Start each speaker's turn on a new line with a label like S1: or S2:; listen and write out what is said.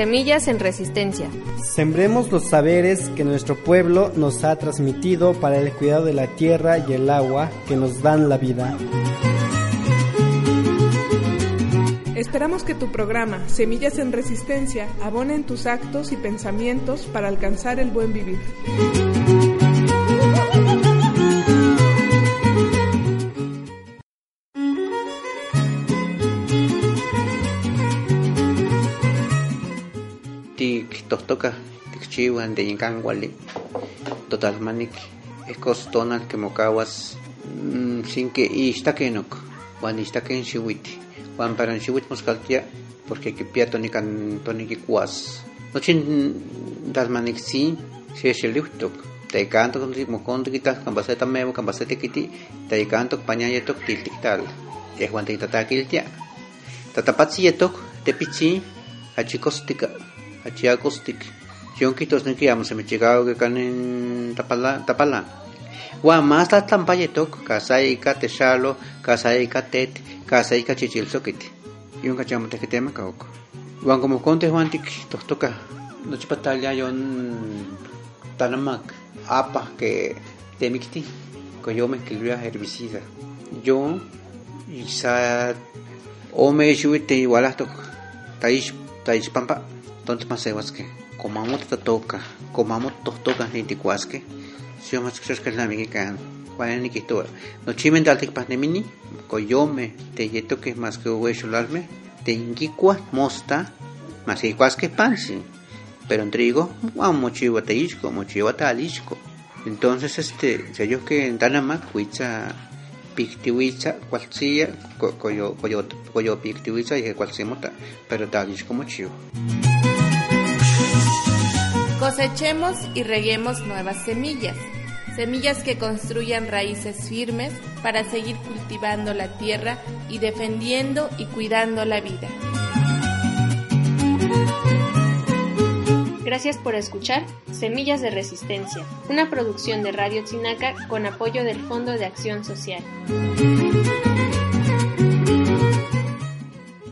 S1: Semillas en resistencia.
S2: Sembremos los saberes que nuestro pueblo nos ha transmitido para el cuidado de la tierra y el agua que nos dan la vida.
S3: Esperamos que tu programa Semillas en Resistencia abone en tus actos y pensamientos para alcanzar el buen vivir.
S4: Tohtoka tikchiuan de inkan wali totalmanik ekos tonal que mocahuas mm, sin que ixtakenok wan ixtaken xiwiti wan para xiwit moscaltia porque que pia tonikan tonikikuas nochin dalmanik si xexeliuhtok taikantok mokontokitas kampaseta mevo kampaseta kiti taikantok pañayetok tiltiktal yehuan tiktatakiltia tatapatsiyetok tepitsi achikostika achiakostik yon kitosneki amo semechikao que kanin tapala tapala. Wa más la tlampayetok kasaika texalo kasaika tet kasaika chichilsokit yon kachamo tekitema kaoko. Wan como conte juan tik tohtoka nochi patalia yon tanamak apa que temikti koyome kilria herbicida. Yo isa ome shuite igualatok taish taish pampa entonces más se que comamos toca comamos toca ni ticuasque si yo más que es la mexicana cuál todo no chimen dal tic mini coyome te yeto que más que huevo chularme te inquicua mosta más que pansi pero en trigo guau mochiwa te isco talisco entonces este si yo que en Tanama cuicha pictiwicha cualcilla coyo coyo coyo pictiwicha y cualcimota pero talisco mochiwa
S1: Cosechemos y reguemos nuevas semillas, semillas que construyan raíces firmes para seguir cultivando la tierra y defendiendo y cuidando la vida.
S5: Gracias por escuchar Semillas de Resistencia, una producción de Radio Chinaca con apoyo del Fondo de Acción Social.